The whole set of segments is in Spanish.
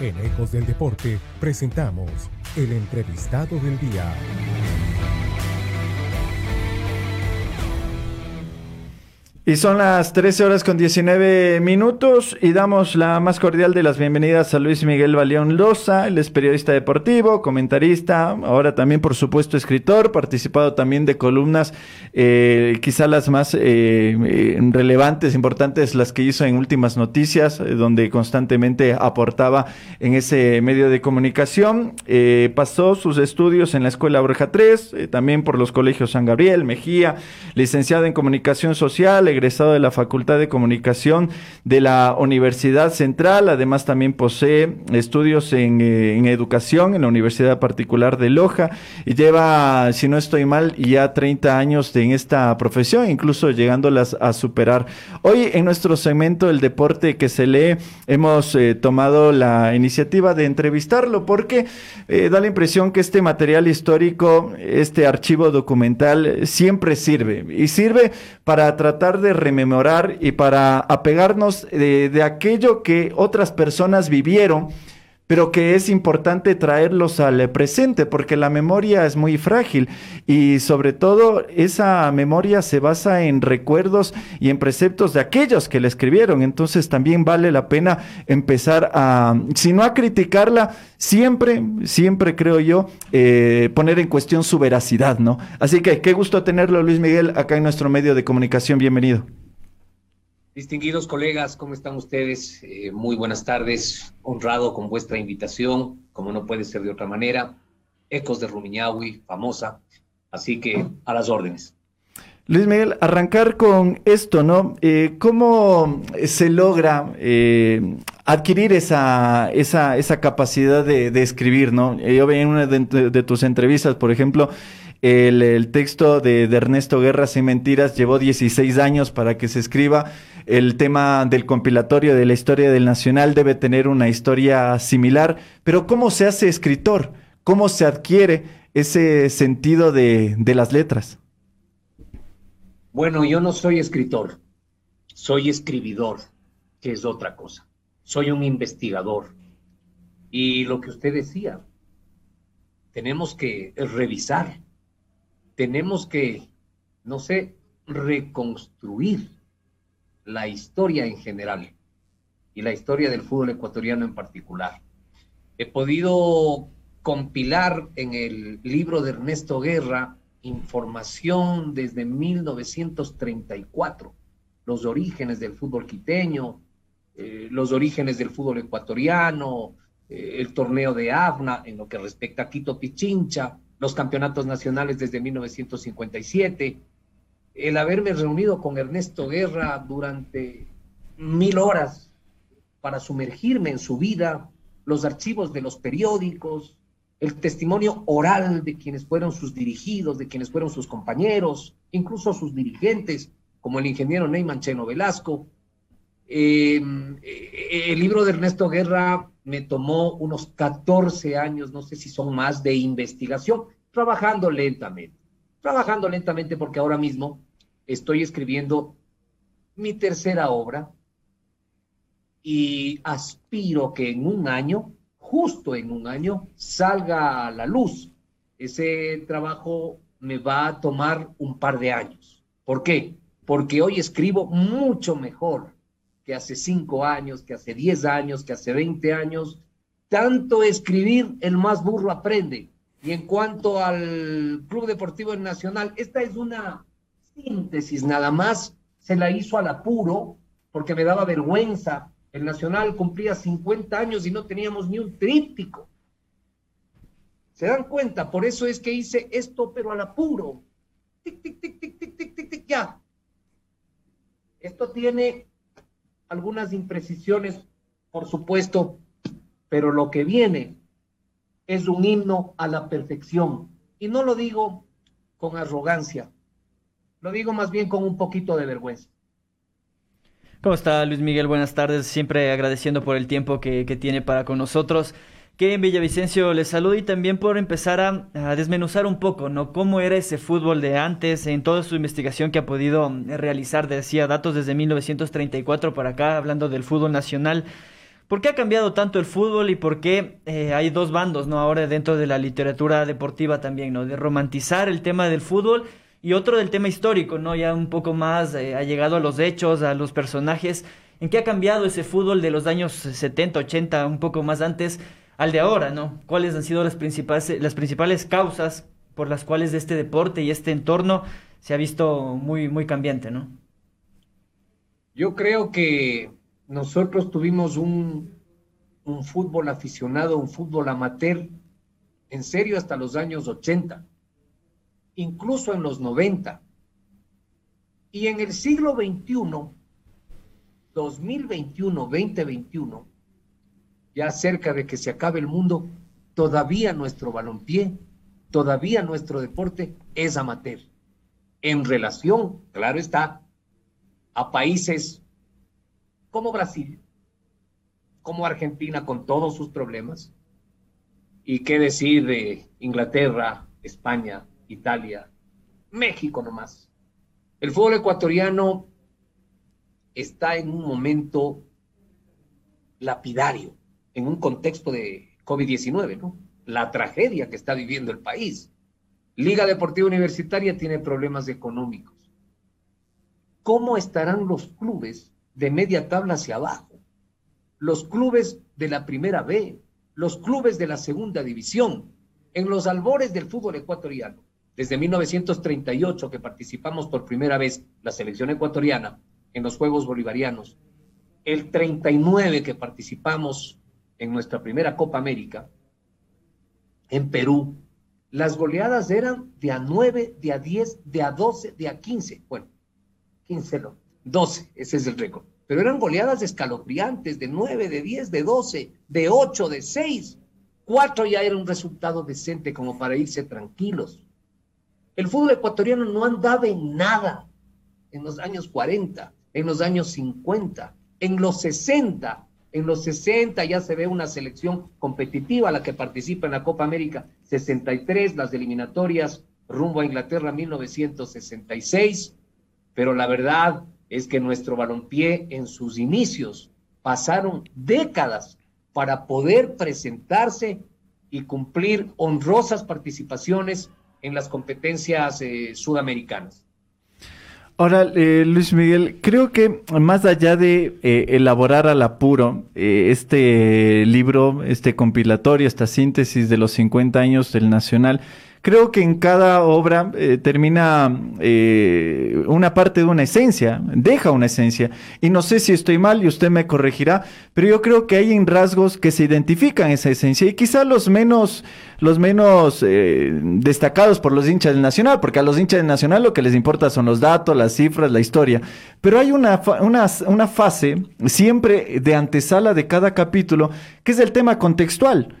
En Ecos del Deporte presentamos el entrevistado del día. Y son las 13 horas con 19 minutos y damos la más cordial de las bienvenidas a Luis Miguel Baleón Loza, él es periodista deportivo, comentarista, ahora también por supuesto escritor, participado también de columnas, eh, quizá las más eh, eh, relevantes, importantes, las que hizo en Últimas Noticias, donde constantemente aportaba en ese medio de comunicación. pasó sus estudios en la Escuela Oreja 3, también por los colegios San Gabriel, Mejía, licenciado en Comunicación Social, egresado de la Facultad de Comunicación de la Universidad Central. Además, también posee estudios en, eh, educación en la Universidad Particular de Loja y lleva, si no estoy mal, ya 30 años en esta profesión, incluso llegándolas a superar. Hoy en nuestro segmento El Deporte que se lee, hemos eh, tomado la iniciativa de entrevistarlo porque eh, da la impresión que este material histórico, este archivo documental, siempre sirve y sirve para tratar de rememorar y para apegarnos de, aquello que otras personas vivieron pero que es importante traerlos al presente porque la memoria es muy frágil y sobre todo esa memoria se basa en recuerdos y en preceptos de aquellos que la escribieron. Entonces también vale la pena empezar a, si no a criticarla, siempre, siempre creo yo, eh, poner en cuestión su veracidad, ¿no? Así que qué gusto tenerlo, Luis Miguel, acá en nuestro medio de comunicación. Bienvenido. Distinguidos colegas, ¿cómo están ustedes? Eh, muy buenas tardes. Honrado con vuestra invitación, como no puede ser de otra manera. Ecos de Rumiñahui, famosa. Así que a las órdenes. Luis Miguel, arrancar con esto, ¿no? Eh, ¿Cómo se logra eh, adquirir esa, esa, esa capacidad de, escribir, ¿no? Yo vi en una de tus entrevistas, por ejemplo, el, texto de, Ernesto Guerras y Mentiras llevó 16 años para que se escriba. El tema del compilatorio de la historia del Nacional debe tener una historia similar. Pero ¿cómo se hace escritor? ¿Cómo se adquiere ese sentido de las letras? Bueno, yo no soy escritor, soy escribidor, que es otra cosa. Soy un investigador. Y lo que usted decía, tenemos que revisar tenemos que, no sé, reconstruir la historia en general y la historia del fútbol ecuatoriano en particular. He podido compilar en el libro de Ernesto Guerra información desde 1934, los orígenes del fútbol quiteño, eh, los orígenes del fútbol ecuatoriano, eh, el torneo de AFNA en lo que respecta a Quito Pichincha, los campeonatos nacionales desde 1957, el haberme reunido con Ernesto Guerra durante mil horas para sumergirme en su vida, los archivos de los periódicos, el testimonio oral de quienes fueron sus dirigidos, de quienes fueron sus compañeros, incluso sus dirigentes, como el ingeniero Neyman Cheno Velasco. Eh, eh, el libro de Ernesto Guerra me tomó unos 14 años, no sé si son más, de investigación, trabajando lentamente. Trabajando lentamente porque ahora mismo estoy escribiendo mi tercera obra y aspiro que en un año, justo en un año, salga a la luz. Ese trabajo me va a tomar un par de años. ¿Por qué? Porque hoy escribo mucho mejor que hace cinco años, que hace diez años, que hace veinte años. Tanto escribir, el más burro aprende. Y en cuanto al Club Deportivo Nacional, esta es una síntesis nada más. Se la hizo al apuro porque me daba vergüenza. El Nacional cumplía 50 años y no teníamos ni un tríptico. ¿Se dan cuenta? Por eso es que hice esto, pero al apuro. Tic, tic, tic, tic, tic, tic, tic, tic, ya. Esto tiene algunas imprecisiones, por supuesto, pero lo que viene es un himno a la perfección. Y no lo digo con arrogancia, lo digo más bien con un poquito de vergüenza. ¿Cómo está Luis Miguel? Buenas tardes, siempre agradeciendo por el tiempo que, tiene para con nosotros. Que en Villavicencio les saludo y también por empezar a, desmenuzar un poco, ¿no? Cómo era ese fútbol de antes, en toda su investigación que ha podido realizar, decía datos desde 1934 para acá, hablando del fútbol nacional. ¿Por qué ha cambiado tanto el fútbol y por qué eh, hay dos bandos, ¿no? Ahora dentro de la literatura deportiva también, ¿no? De romantizar el tema del fútbol y otro del tema histórico, ¿no? Ya un poco más eh, ha llegado a los hechos, a los personajes. ¿En qué ha cambiado ese fútbol de los años 70, 80, un poco más antes al de ahora, ¿no? ¿Cuáles han sido las principales, las principales causas por las cuales este deporte y este entorno se ha visto muy, muy cambiante, ¿no? Yo creo que nosotros tuvimos un, un fútbol aficionado, un fútbol amateur, en serio hasta los años 80, incluso en los 90. Y en el siglo XXI, 2021-2021, ya cerca de que se acabe el mundo, todavía nuestro balompié, todavía nuestro deporte es amateur. En relación, claro está, a países como Brasil, como Argentina con todos sus problemas, y qué decir de Inglaterra, España, Italia, México nomás. El fútbol ecuatoriano está en un momento lapidario, en un contexto de COVID-19, ¿no? La tragedia que está viviendo el país. Liga Deportiva Universitaria tiene problemas económicos. ¿Cómo estarán los clubes de media tabla hacia abajo, los clubes de la primera B, los clubes de la segunda división, en los albores del fútbol ecuatoriano. Desde 1938 que participamos por primera vez la selección ecuatoriana en los Juegos Bolivarianos, el 39 que participamos en nuestra primera Copa América, en Perú, las goleadas eran de a 9, de a 10, de a 12, de a 15. Bueno, 15 no. 12, ese es el récord. Pero eran goleadas escalofriantes, de 9, de 10, de 12, de 8, de 6. 4 ya era un resultado decente como para irse tranquilos. El fútbol ecuatoriano no andaba en nada en los años 40, en los años 50, en los 60. En los 60 ya se ve una selección competitiva, la que participa en la Copa América 63, las eliminatorias rumbo a Inglaterra 1966. Pero la verdad, es que nuestro balompié en sus inicios pasaron décadas para poder presentarse y cumplir honrosas participaciones en las competencias eh, sudamericanas. Ahora, eh, Luis Miguel, creo que más allá de eh, elaborar al apuro este libro, este compilatorio, esta síntesis de los 50 años del Nacional, creo que en cada obra eh, termina eh, una parte de una esencia, deja una esencia. Y no sé si estoy mal y usted me corregirá, pero yo creo que hay en rasgos que se identifican esa esencia y quizá los menos, los menos eh, destacados por los hinchas del Nacional, porque a los hinchas del Nacional lo que les importa son los datos, las cifras, la historia. Pero hay una, una, una fase siempre de antesala de cada capítulo que es el tema contextual.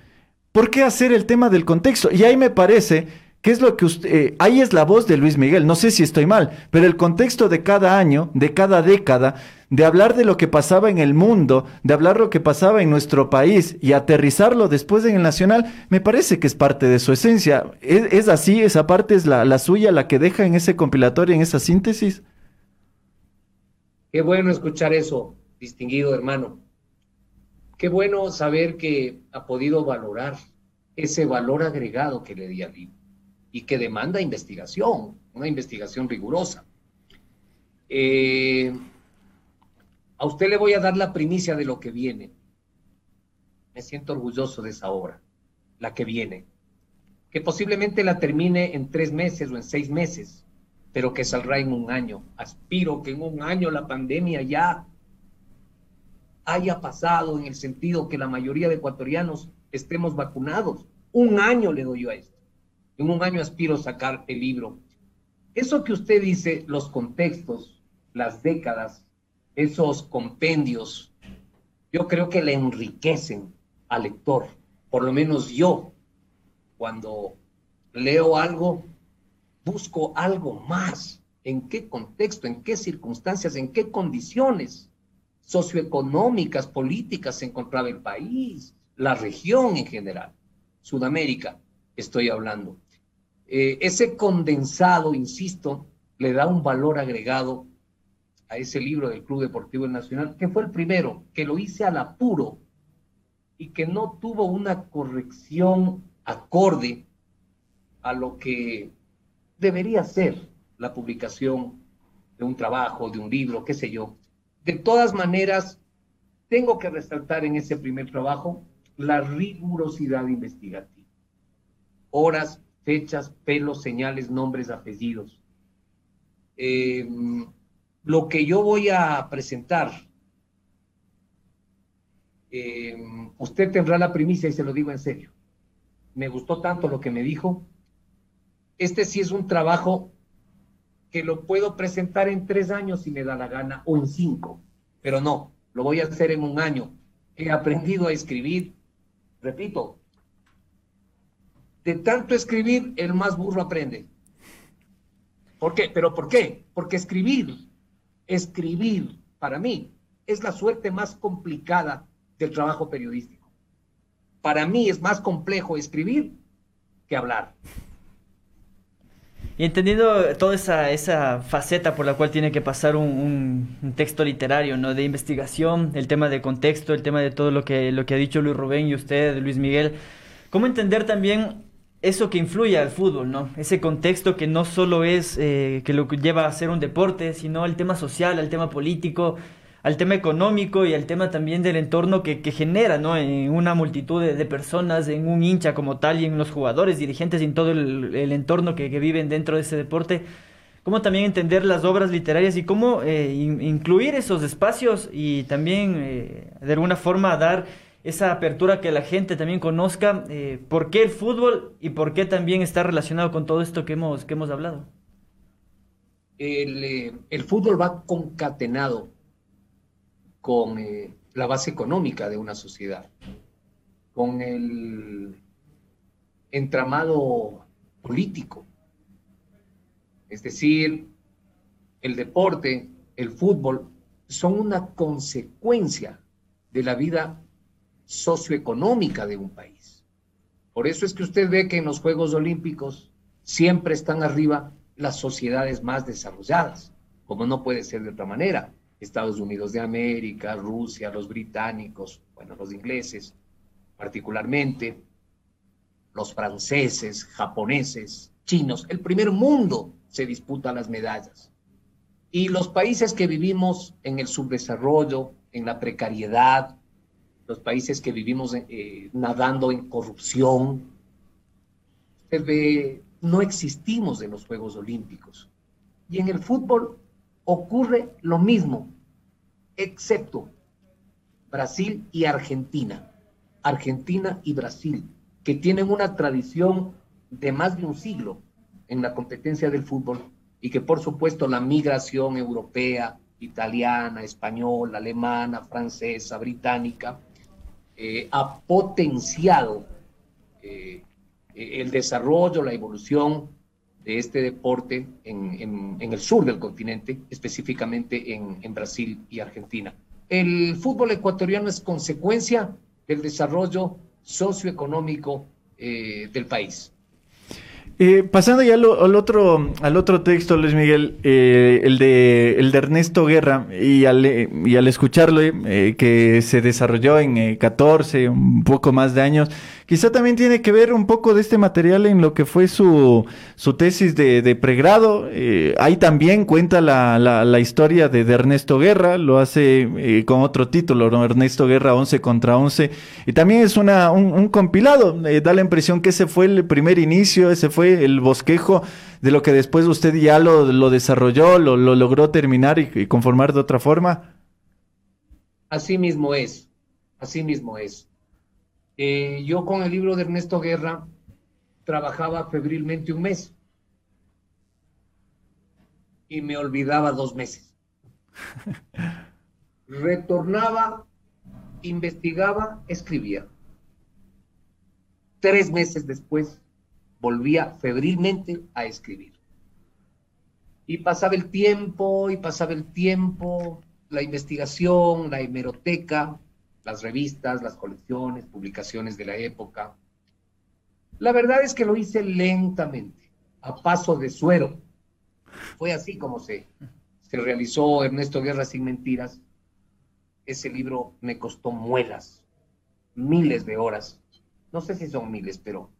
¿Por qué hacer el tema del contexto? Y ahí me parece que es lo que usted, eh, ahí es la voz de Luis Miguel, no sé si estoy mal, pero el contexto de cada año, de cada década, de hablar de lo que pasaba en el mundo, de hablar lo que pasaba en nuestro país y aterrizarlo después en el nacional, me parece que es parte de su esencia. ¿Es, así? ¿Esa parte es la, la suya, la que deja en ese compilatorio, en esa síntesis? Qué bueno escuchar eso, distinguido hermano. Qué bueno saber que ha podido valorar ese valor agregado que le di al libro y que demanda investigación, una investigación rigurosa. Eh, a usted le voy a dar la primicia de lo que viene. Me siento orgulloso de esa obra, la que viene, que posiblemente la termine en tres meses o en seis meses, pero que saldrá en un año. Aspiro que en un año la pandemia ya haya pasado en el sentido que la mayoría de ecuatorianos estemos vacunados. Un año le doy yo a esto. En un año aspiro sacar el libro. Eso que usted dice, los contextos, las décadas, esos compendios, yo creo que le enriquecen al lector. Por lo menos yo, cuando leo algo, busco algo más. ¿En qué contexto? ¿En qué circunstancias? ¿En qué condiciones? Socioeconómicas, políticas se encontraba el país, la región en general, Sudamérica, estoy hablando. Eh, ese condensado, insisto, le da un valor agregado a ese libro del Club Deportivo Nacional, que fue el primero, que lo hice al apuro, y que no tuvo una corrección acorde a lo que debería ser la publicación de un trabajo, de un libro, qué sé yo. De todas maneras, tengo que resaltar en ese primer trabajo la rigurosidad investigativa. Horas, fechas, pelos, señales, nombres, apellidos. Em, lo que yo voy a presentar, em, usted tendrá la primicia y se lo digo en serio. Me gustó tanto lo que me dijo. Este sí es un trabajo que lo puedo presentar en tres años si me da la gana o en cinco, pero no, lo voy a hacer en un año. He aprendido a escribir, repito, de tanto escribir, el más burro aprende. ¿Por qué? ¿Pero por qué? Porque escribir, escribir, para mí, es la suerte más complicada del trabajo periodístico. Para mí es más complejo escribir que hablar. Y entendiendo toda esa, esa faceta por la cual tiene que pasar un, un, texto literario, ¿no? De investigación, el tema de contexto, el tema de todo lo que, lo que ha dicho Luis Rubén y usted, Luis Miguel, ¿cómo entender también eso que influye al fútbol, ¿no? Ese contexto que no solo es eh, que lo lleva a ser un deporte, sino el tema social, el tema político, al tema económico y al tema también del entorno que, genera, ¿no? En una multitud de, personas, en un hincha como tal y en los jugadores, dirigentes y en todo el, entorno que, viven dentro de ese deporte. Cómo también entender las obras literarias y cómo eh, incluir esos espacios y también eh, de alguna forma dar esa apertura que la gente también conozca eh, por qué el fútbol y por qué también está relacionado con todo esto que hemos, que hemos hablado. El, el fútbol va concatenado con eh, la base económica de una sociedad, con el entramado político. Es decir, el deporte, el fútbol, son una consecuencia de la vida socioeconómica de un país. Por eso es que usted ve que en los Juegos Olímpicos siempre están arriba las sociedades más desarrolladas, como no puede ser de otra manera. Estados Unidos de América, Rusia, los británicos, bueno, los ingleses particularmente, los franceses, japoneses, chinos, el primer mundo se disputa las medallas. Y los países que vivimos en el subdesarrollo, en la precariedad, los países que vivimos eh, nadando en corrupción, no existimos en los Juegos Olímpicos. Y en el fútbol ocurre lo mismo, excepto Brasil y Argentina. Argentina y Brasil, que tienen una tradición de más de un siglo en la competencia del fútbol y que por supuesto la migración europea, italiana, española, alemana, francesa, británica, eh, ha potenciado eh, el desarrollo, la evolución de este deporte en, el sur del continente, específicamente en, Brasil y Argentina. El fútbol ecuatoriano es consecuencia del desarrollo socioeconómico eh, del país. Eh, pasando ya al, otro, al otro texto, Luis Miguel, eh, el, de, el de Ernesto Guerra, y al, y al escucharlo, que se desarrolló en 14, un poco más de años, Quizá también tiene que ver un poco de este material en lo que fue su, su tesis de, pregrado. Eh, ahí también cuenta la, la, historia de, Ernesto Guerra, lo hace eh, con otro título, Ernesto Guerra 11 contra 11. Y también es una, un, compilado, eh, da la impresión que ese fue el primer inicio, ese fue el bosquejo de lo que después usted ya lo, lo desarrolló, lo, lo, logró terminar y conformar de otra forma. Así mismo es, así mismo es. Eh, yo con el libro de Ernesto Guerra trabajaba febrilmente un mes y me olvidaba dos meses. Retornaba, investigaba, escribía. Tres meses después volvía febrilmente a escribir. Y pasaba el tiempo, y pasaba el tiempo, la investigación, la hemeroteca, las revistas, las colecciones, publicaciones de la época. La verdad es que lo hice lentamente, a paso de suero. Fue así como se, se realizó Ernesto Guerra sin mentiras. Ese libro me costó muelas, miles de horas. No sé si son miles, pero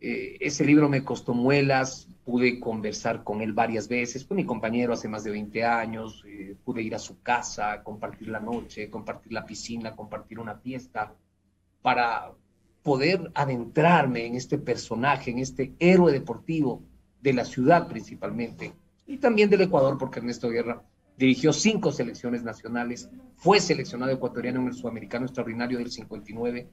eh, ese libro me costó muelas, pude conversar con él varias veces, fue mi compañero hace más de 20 años, eh, pude ir a su casa, compartir la noche, compartir la piscina, compartir una fiesta, para poder adentrarme en este personaje, en este héroe deportivo de la ciudad principalmente, y también del Ecuador, porque Ernesto Guerra dirigió cinco selecciones nacionales, fue seleccionado ecuatoriano en el Sudamericano Extraordinario del 59.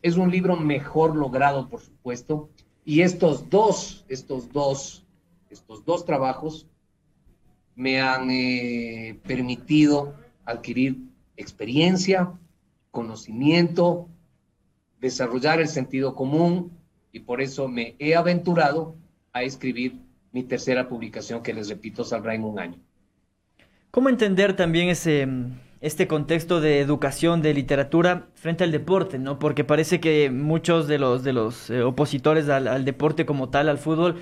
Es un libro mejor logrado, por supuesto, y estos dos, estos dos, estos dos trabajos me han eh, permitido adquirir experiencia, conocimiento, desarrollar el sentido común y por eso me he aventurado a escribir mi tercera publicación que les repito saldrá en un año. ¿Cómo entender también ese, este contexto de educación, de literatura frente al deporte, ¿no? Porque parece que muchos de los, de los eh, opositores al, deporte como tal, al fútbol,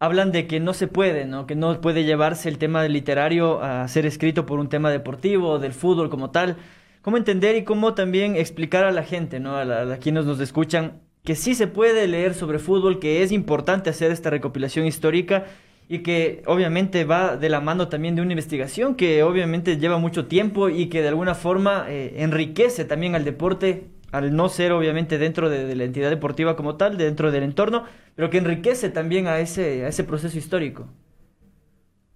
hablan de que no se puede, ¿no? Que no puede llevarse el tema literario a ser escrito por un tema deportivo, del fútbol como tal. ¿Cómo entender y cómo también explicar a la gente, ¿no? A, a quienes nos escuchan, que sí se puede leer sobre fútbol, que es importante hacer esta recopilación histórica y que obviamente va de la mano también de una investigación que obviamente lleva mucho tiempo y que de alguna forma eh, enriquece también al deporte, al no ser obviamente dentro de, la entidad deportiva como tal, dentro del entorno, pero que enriquece también a ese, a ese proceso histórico.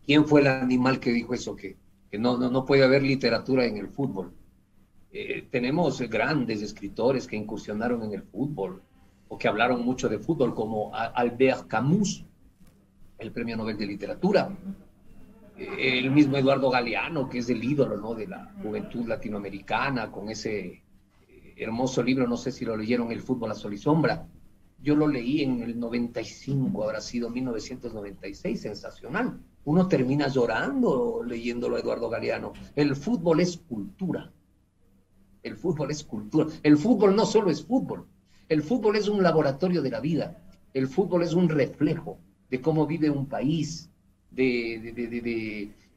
¿Quién fue el animal que dijo eso? Que, que no, no, no, puede haber literatura en el fútbol. Eh, tenemos grandes escritores que incursionaron en el fútbol o que hablaron mucho de fútbol, como Albert Camus, el Premio Nobel de Literatura. El mismo Eduardo Galeano, que es el ídolo ¿no? de la juventud latinoamericana, con ese eh, hermoso libro, no sé si lo leyeron, El fútbol a sol y sombra. Yo lo leí en el 95, habrá sido 1996, sensacional. Uno termina llorando leyéndolo Eduardo Galeano. El fútbol es cultura. El fútbol es cultura. El fútbol no solo es fútbol. El fútbol es un laboratorio de la vida. El fútbol es un reflejo de cómo vive un país, de,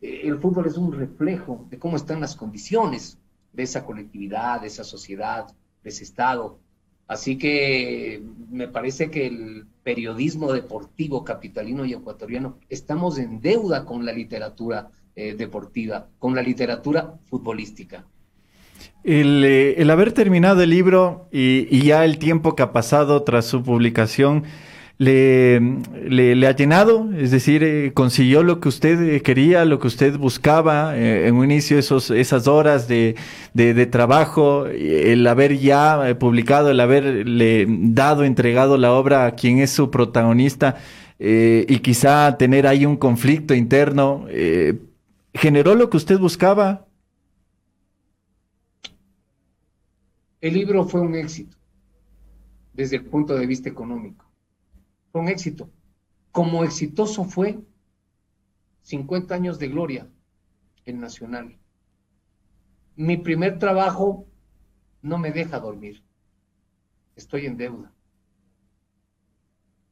eh, el fútbol es un reflejo de cómo están las condiciones de esa colectividad, de esa sociedad, de ese Estado. Así que me parece que el periodismo deportivo capitalino y ecuatoriano estamos en deuda con la literatura eh, deportiva, con la literatura futbolística. El, eh, haber terminado el libro y, ya el tiempo que ha pasado tras su publicación, le, le, ha llenado, es decir, eh, consiguió lo que usted eh, quería, lo que usted buscaba eh, en un inicio, esos, esas horas de, trabajo, el haber ya publicado, el haberle dado, entregado la obra a quien es su protagonista y quizá tener ahí un conflicto interno, ¿generó lo que usted buscaba? El libro fue un éxito desde el punto de vista económico con éxito. Como exitoso fue 50 años de gloria en Nacional. Mi primer trabajo no me deja dormir. Estoy en deuda.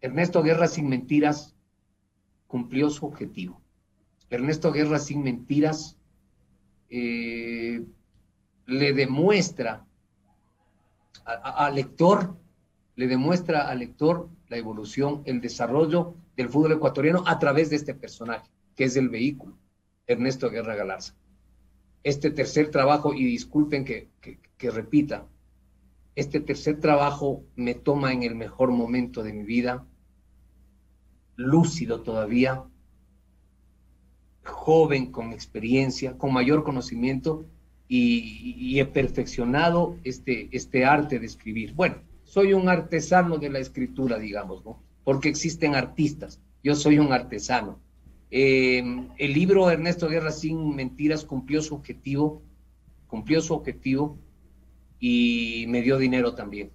Ernesto Guerra sin mentiras cumplió su objetivo. Ernesto Guerra sin mentiras eh, le demuestra al lector, le demuestra al lector la evolución, el desarrollo del fútbol ecuatoriano a través de este personaje, que es el vehículo, Ernesto Guerra Galarza. Este tercer trabajo, y disculpen que, que, repita, este tercer trabajo me toma en el mejor momento de mi vida, lúcido todavía, joven con experiencia, con mayor conocimiento y, y, he perfeccionado este, este arte de escribir. Bueno, soy un artesano de la escritura, digamos, ¿no? Porque existen artistas, yo soy un artesano. Eh, el libro Ernesto Guerra sin mentiras cumplió su objetivo, cumplió su objetivo y me dio dinero también.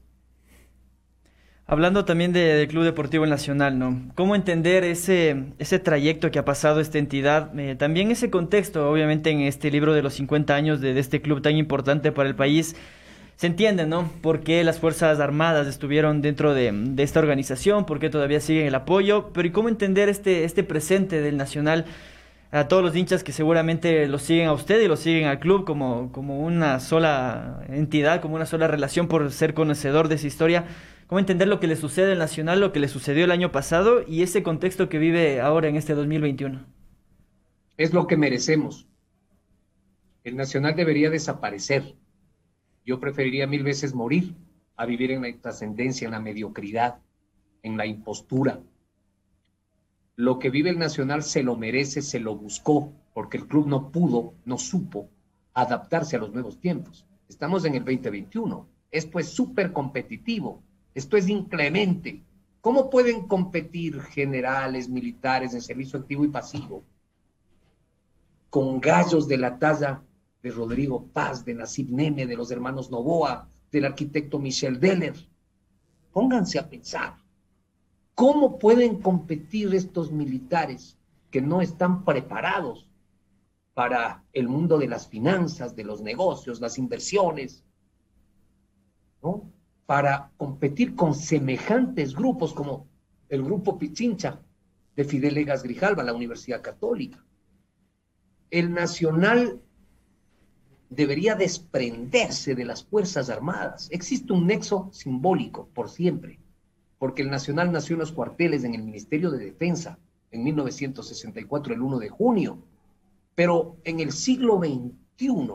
Hablando también del Club Deportivo Nacional, ¿no? ¿Cómo entender ese, ese trayecto que ha pasado esta entidad? Eh, también ese contexto, obviamente, en este libro de los 50 años de, de este club tan importante para el país se entiende, ¿no? Por qué las Fuerzas Armadas estuvieron dentro de, esta organización, por qué todavía siguen el apoyo, pero ¿y cómo entender este, este presente del Nacional? a todos los hinchas que seguramente lo siguen a usted y lo siguen al club como, como una sola entidad, como una sola relación por ser conocedor de esa historia. ¿Cómo entender lo que le sucede al Nacional, lo que le sucedió el año pasado y ese contexto que vive ahora en este 2021? Es lo que merecemos. El Nacional debería desaparecer. Yo preferiría mil veces morir a vivir en la trascendencia, en la mediocridad, en la impostura. Lo que vive el Nacional se lo merece, se lo buscó, porque el club no pudo, no supo adaptarse a los nuevos tiempos. Estamos en el 2021. Esto es súper competitivo. Esto es inclemente. ¿Cómo pueden competir generales, militares en servicio activo y pasivo con gallos de la talla de Rodrigo Paz, de Nasib Neme, de los hermanos Novoa, del arquitecto Michel Deller? Pónganse a pensar. ¿Cómo pueden competir estos militares que no están preparados para el mundo de las finanzas, de los negocios, las inversiones? ¿no? Para competir con semejantes grupos como el grupo Pichincha de Fidel Egas Grijalva, la Universidad Católica. El Nacional debería desprenderse de las Fuerzas Armadas. Existe un nexo simbólico por siempre porque el Nacional nació en los cuarteles en el Ministerio de Defensa en 1964, el 1 de junio. Pero en el siglo XXI,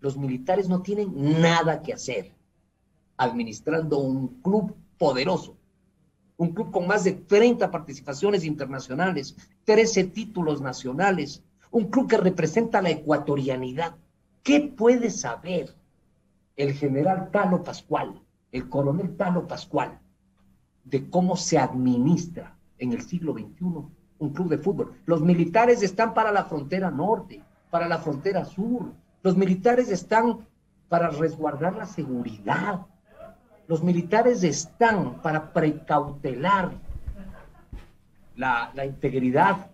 los militares no tienen nada que hacer administrando un club poderoso, un club con más de 30 participaciones internacionales, 13 títulos nacionales, un club que representa la ecuatorianidad. ¿Qué puede saber el general Talo Pascual, el coronel Talo Pascual, de cómo se administra en el siglo XXI un club de fútbol. Los militares están para la frontera norte, para la frontera sur. Los militares están para resguardar la seguridad. Los militares están para precautelar la, la integridad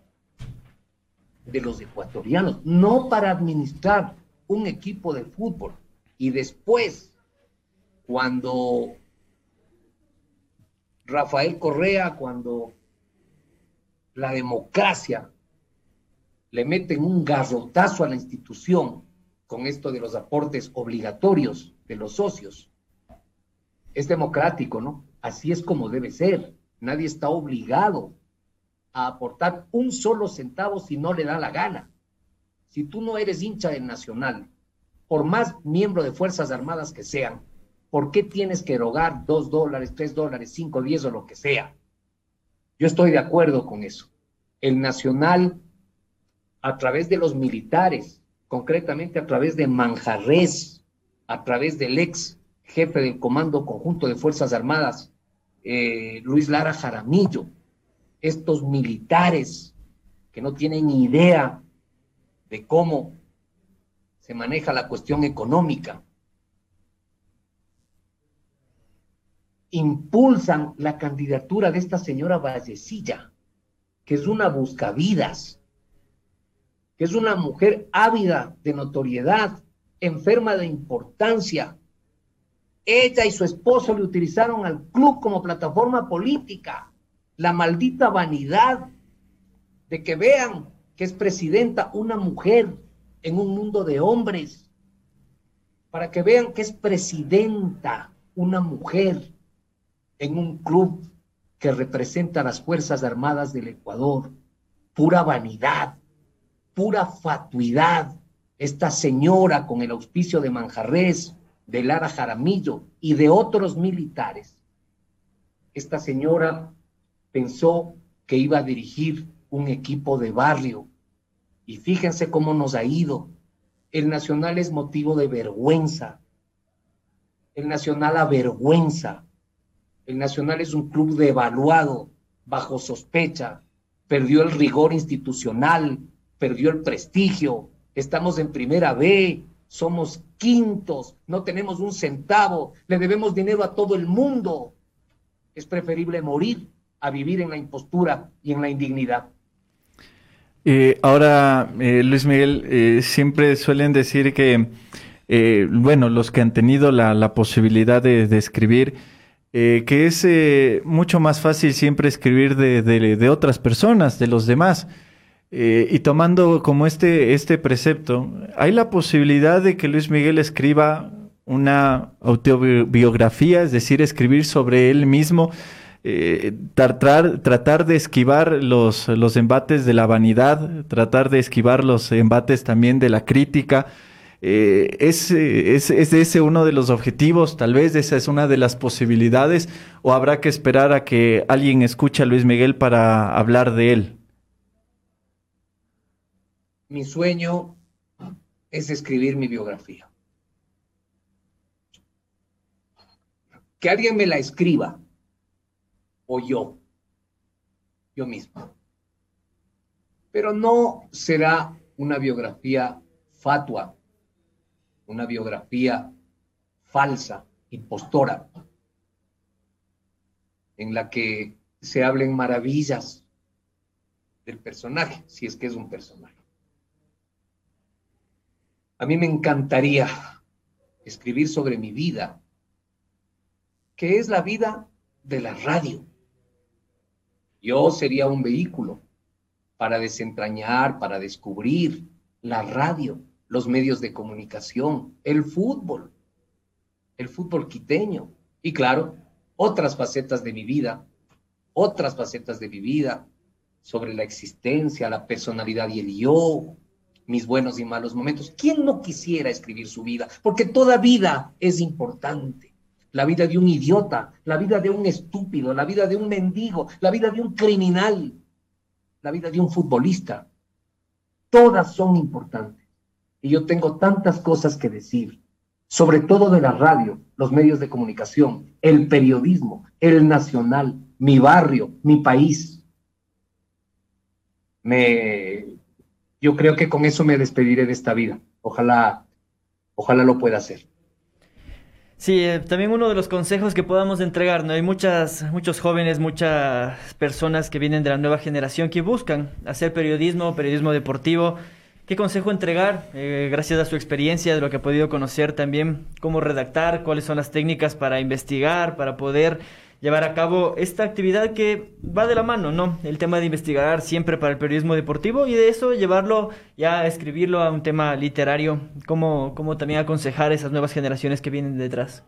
de los ecuatorianos, no para administrar un equipo de fútbol. Y después, cuando Rafael Correa cuando la democracia le meten un garrotazo a la institución con esto de los aportes obligatorios de los socios. Es democrático, ¿no? Así es como debe ser. Nadie está obligado a aportar un solo centavo si no le da la gana. Si tú no eres hincha del Nacional, por más miembro de Fuerzas Armadas que sean, ¿Por qué tienes que erogar dos dólares, tres dólares, cinco, diez o lo que sea? Yo estoy de acuerdo con eso. El Nacional, a través de los militares, concretamente a través de Manjarres, a través del ex jefe del Comando Conjunto de Fuerzas Armadas, eh, Luis Lara Jaramillo, estos militares que no tienen idea de cómo se maneja la cuestión económica, impulsan la candidatura de esta señora Vallecilla, que es una buscavidas, que es una mujer ávida de notoriedad, enferma de importancia. Ella y su esposo le utilizaron al club como plataforma política. La maldita vanidad de que vean que es presidenta una mujer en un mundo de hombres, para que vean que es presidenta una mujer en un club que representa a las Fuerzas Armadas del Ecuador. Pura vanidad, pura fatuidad. Esta señora con el auspicio de Manjarres, de Lara Jaramillo y de otros militares. Esta señora pensó que iba a dirigir un equipo de barrio. Y fíjense cómo nos ha ido. El Nacional es motivo de vergüenza. El Nacional avergüenza el Nacional es un club devaluado, bajo sospecha, perdió el rigor institucional, perdió el prestigio, estamos en primera B, somos quintos, no tenemos un centavo, le debemos dinero a todo el mundo. Es preferible morir a vivir en la impostura y en la indignidad. Eh, ahora, eh, Luis Miguel, eh, siempre suelen decir que, bueno, los que han tenido la, posibilidad de, de escribir, eh, que es eh, mucho más fácil siempre escribir de, otras personas, de los demás. Eh, y tomando como este, este precepto, ¿hay la posibilidad de que Luis Miguel escriba una autobiografía, es decir, escribir sobre él mismo? Eh, tratar, tratar de esquivar los, los embates de la vanidad, tratar de esquivar los embates también de la crítica. Eh, ¿es, es, ¿Es ese uno de los objetivos? Tal vez esa es una de las posibilidades o habrá que esperar a que alguien escuche a Luis Miguel para hablar de él. Mi sueño es escribir mi biografía. Que alguien me la escriba o yo, yo mismo. Pero no será una biografía fatua, una biografía falsa, impostora, en la que se hablen maravillas del personaje, si es que es un personaje. A mí me encantaría escribir sobre mi vida, que es la vida de la radio. Yo sería un vehículo para desentrañar, para descubrir la radio, los medios de comunicación, el fútbol, el fútbol quiteño y claro, otras facetas de mi vida, otras facetas de mi vida sobre la existencia, la personalidad y el yo, mis buenos y malos momentos. ¿Quién no quisiera escribir su vida? Porque toda vida es importante la vida de un idiota, la vida de un estúpido, la vida de un mendigo, la vida de un criminal, la vida de un futbolista. Todas son importantes. Y yo tengo tantas cosas que decir, sobre todo de la radio, los medios de comunicación, el periodismo, el nacional, mi barrio, mi país. Me, yo creo que con eso me despediré de esta vida. Ojalá, ojalá lo pueda hacer. Sí, eh, también uno de los consejos que podamos entregar, ¿no? Hay muchas, muchos jóvenes, muchas personas que vienen de la nueva generación que buscan hacer periodismo, periodismo deportivo. ¿Qué consejo entregar? Eh, gracias a su experiencia, de lo que ha podido conocer también, cómo redactar, cuáles son las técnicas para investigar, para poder llevar a cabo esta actividad que va de la mano, ¿no? El tema de investigar siempre para el periodismo deportivo y de eso llevarlo ya a escribirlo a un tema literario, como, como también aconsejar a esas nuevas generaciones que vienen detrás.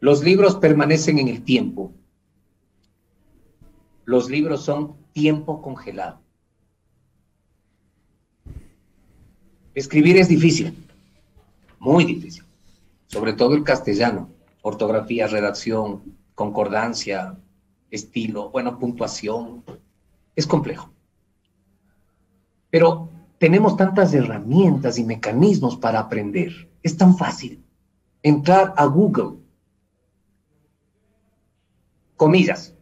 Los libros permanecen en el tiempo. Los libros son tiempo congelado. Escribir es difícil, muy difícil, sobre todo el castellano ortografía, redacción, concordancia, estilo, bueno, puntuación. Es complejo. Pero tenemos tantas herramientas y mecanismos para aprender. Es tan fácil entrar a Google. Comillas.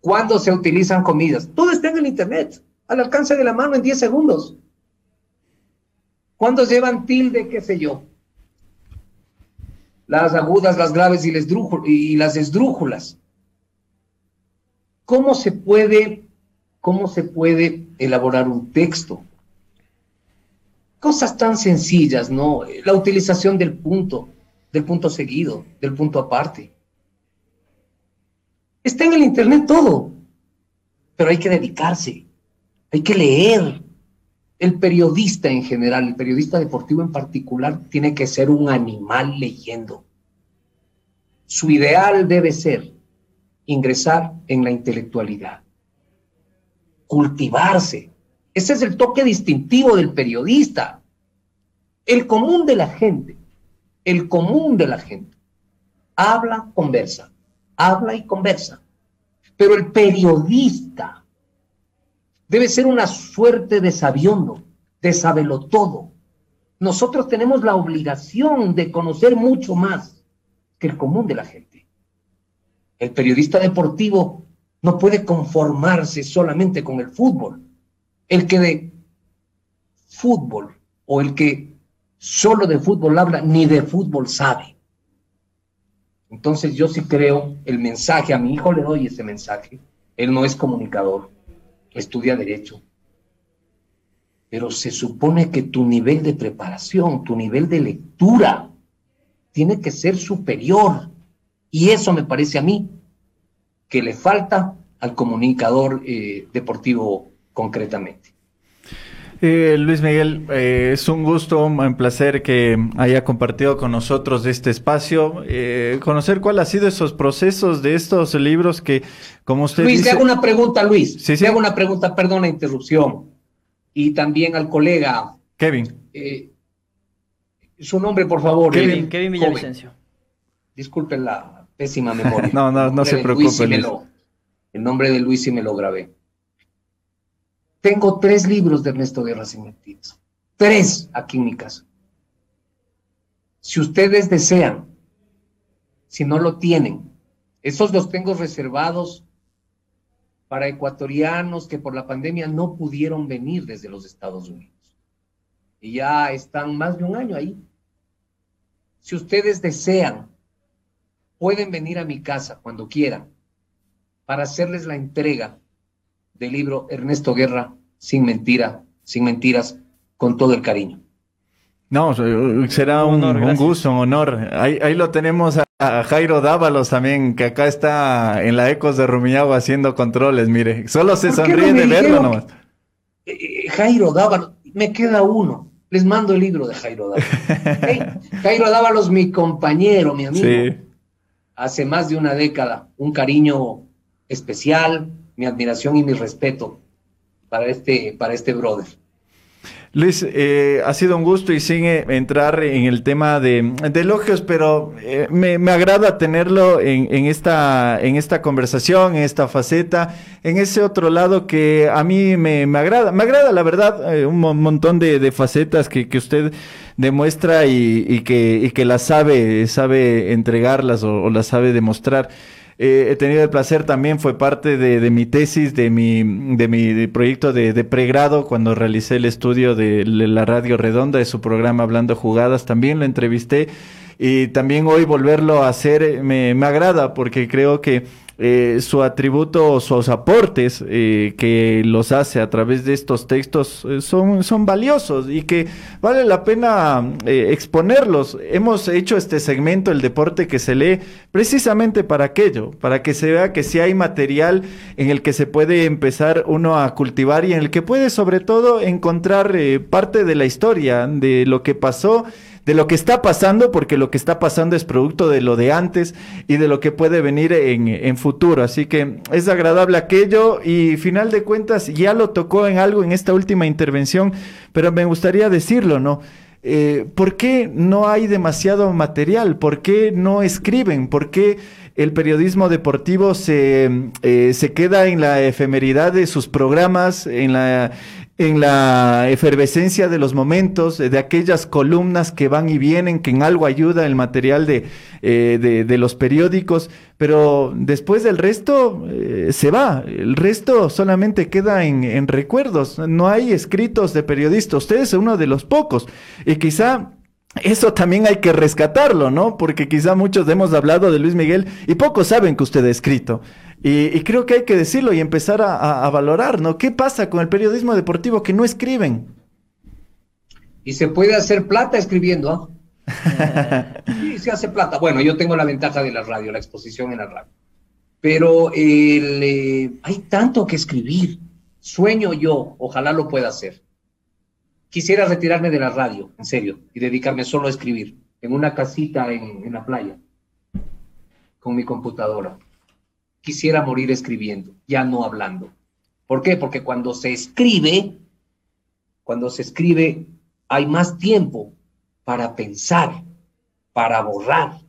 ¿Cuándo se utilizan comillas? Todo está en el Internet, al alcance de la mano en 10 segundos. ¿Cuándo llevan tilde, qué sé yo? Las agudas, las graves y, las esdrújulas. ¿Cómo se puede, cómo se puede elaborar un texto? Cosas tan sencillas, ¿no? La utilización del punto, del punto seguido, del punto aparte. Está en el Internet todo, pero hay que dedicarse, hay que leer, el periodista en general, el periodista deportivo en particular, tiene que ser un animal leyendo. Su ideal debe ser ingresar en la intelectualidad, cultivarse. Ese es el toque distintivo del periodista. El común de la gente, el común de la gente, habla, conversa, habla y conversa. Pero el periodista debe ser una suerte de sabiondo, de sabelo todo. Nosotros tenemos la obligación de conocer mucho más que el común de la gente. El periodista deportivo no puede conformarse solamente con el fútbol. El que de fútbol o el que solo de fútbol habla, ni de fútbol sabe. Entonces yo sí creo el mensaje, a mi hijo le doy ese mensaje. Él no es comunicador, estudia derecho. Pero se supone que tu nivel de preparación, tu nivel de lectura, tiene que ser superior. Y eso me parece a mí que le falta al comunicador eh, deportivo concretamente. Eh, Luis Miguel, eh, es un gusto, un placer que haya compartido con nosotros este espacio, eh, conocer cuál ha sido esos procesos de estos libros que, como usted Luis, dice... te hago una pregunta, Luis. Sí, sí. Te hago una pregunta, perdón la interrupción. Y también al colega. Kevin. eh, su nombre, por favor. Kevin, eh, Kevin joven. Villavicencio. Disculpen la pésima memoria. No, no, no se preocupe, Luis Luis. lo- el nombre de Luis sí me lo grabé. Tengo tres libros de Ernesto Guerra sin mentiras. Tres aquí en mi casa. Si ustedes desean, si no lo tienen, esos los tengo reservados para ecuatorianos que por la pandemia no pudieron venir desde los Estados Unidos. Y ya están más de un año ahí. Si ustedes desean, pueden venir a mi casa cuando quieran para hacerles la entrega del libro Ernesto Guerra, sin mentira, sin mentiras, con todo el cariño. No, eh, será Un un, honor, un gracias. gusto, un honor. Ahí, ahí lo tenemos a, a Jairo Dávalos también, que acá está en la Ecos de Rumiñahui haciendo controles, mire. Solo se ¿Por qué no sonríe de verlo dijeron? nomás. Eh, Jairo Dávalos, me queda uno. Les mando el libro de Jairo Dávalos. Hey, Jairo Dávalos, mi compañero, mi amigo. Sí. Hace más de una década, un cariño especial, mi admiración y mi respeto para este, para este brother. Luis, eh, ha sido un gusto y sigue entrar en el tema de, elogios, pero eh, me, me agrada tenerlo en, en esta, en esta conversación, en esta faceta, en ese otro lado que a mí me, me agrada. Me agrada, la verdad, eh, un mon- montón de, facetas que, que usted demuestra y, que, que las sabe, sabe entregarlas o las sabe demostrar. Eh, he tenido el placer también, fue parte de, de mi tesis, de mi, de mi proyecto de, pregrado, cuando realicé el estudio de la Radio Redonda, de su programa Hablando Jugadas, también lo entrevisté. Y también hoy volverlo a hacer eh, me agrada porque creo que eh, su atributo, sus aportes eh, que los hace a través de estos textos eh, son, son valiosos y que vale la pena eh, exponerlos. Hemos hecho este segmento, el deporte que se lee, precisamente para aquello, para que se vea que si hay material en el que se puede empezar uno a cultivar y en el que puede sobre todo encontrar eh, parte de la historia, de lo que pasó de lo que está pasando, porque lo que está pasando es producto de lo de antes y de lo que puede venir en, en futuro. Así que es agradable aquello y final de cuentas ya lo tocó en algo en esta última intervención, pero me gustaría decirlo, ¿no? Eh, ¿Por qué no hay demasiado material? ¿Por qué no escriben? ¿Por qué el periodismo deportivo se, eh, se queda en la efemeridad de sus programas, en la, en la efervescencia de los momentos, de aquellas columnas que van y vienen, que en algo ayuda el material de, eh, de, de los periódicos, pero después del resto eh, se va, el resto solamente queda en, en recuerdos, no hay escritos de periodistas, usted es uno de los pocos, y quizá eso también hay que rescatarlo, ¿no? Porque quizá muchos hemos hablado de Luis Miguel y pocos saben que usted ha escrito. Y, y creo que hay que decirlo y empezar a, a- a valorar, ¿no? ¿Qué pasa con el periodismo deportivo que no escriben? Y se puede hacer plata escribiendo, ¿ah? Sí, se hace plata. Bueno, yo tengo la ventaja de la radio, la exposición en la radio. Pero el, eh, hay tanto que escribir. Sueño yo, ojalá lo pueda hacer. Quisiera retirarme de la radio, en serio, y dedicarme solo a escribir, en una casita en, en la playa, con mi computadora. Quisiera morir escribiendo, ya no hablando. ¿Por qué? Porque cuando se escribe, cuando se escribe, hay más tiempo para pensar, para borrar,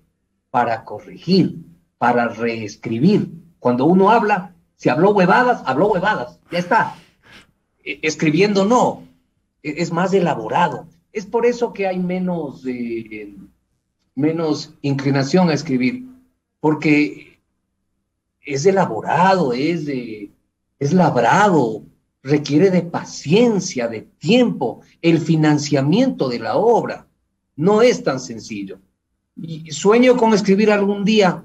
para corregir, para reescribir. Cuando uno habla, si habló huevadas, habló huevadas, ya está. E- Escribiendo no, e- es más elaborado. Es por eso que hay menos, eh, menos inclinación a escribir, porque es elaborado, es, de, es labrado, requiere de paciencia, de tiempo, el financiamiento de la obra. No es tan sencillo. Sueño con escribir algún día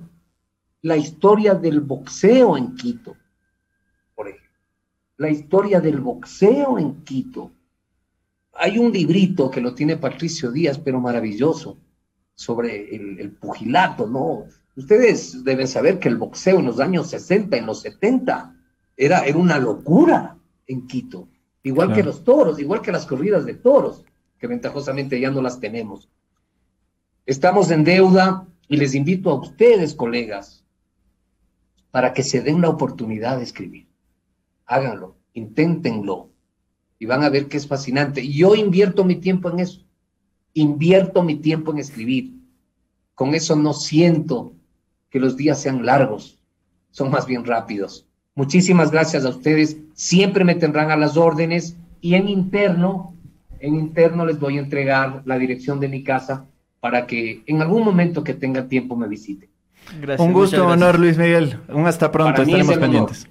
la historia del boxeo en Quito, por ejemplo. La historia del boxeo en Quito. Hay un librito que lo tiene Patricio Díaz, pero maravilloso, sobre el, pugilato, ¿no? Ustedes deben saber que el boxeo en los años 60, en los 70, era, era una locura en Quito. Igual que los toros, igual que las corridas de toros, que ventajosamente ya no las tenemos. Estamos en deuda y les invito a ustedes, colegas, para que se den la oportunidad de escribir. Háganlo, inténtenlo y van a ver que es fascinante. Y yo invierto mi tiempo en eso invierto mi tiempo en escribir. Con eso no siento que los días sean largos, son más bien rápidos. Muchísimas gracias a ustedes. Siempre me tendrán a las órdenes y en interno, en interno les voy a entregar la dirección de mi casa para que en algún momento que tenga tiempo me visite. Un gusto, honor, Luis Miguel. Un hasta pronto, estaremos pendientes.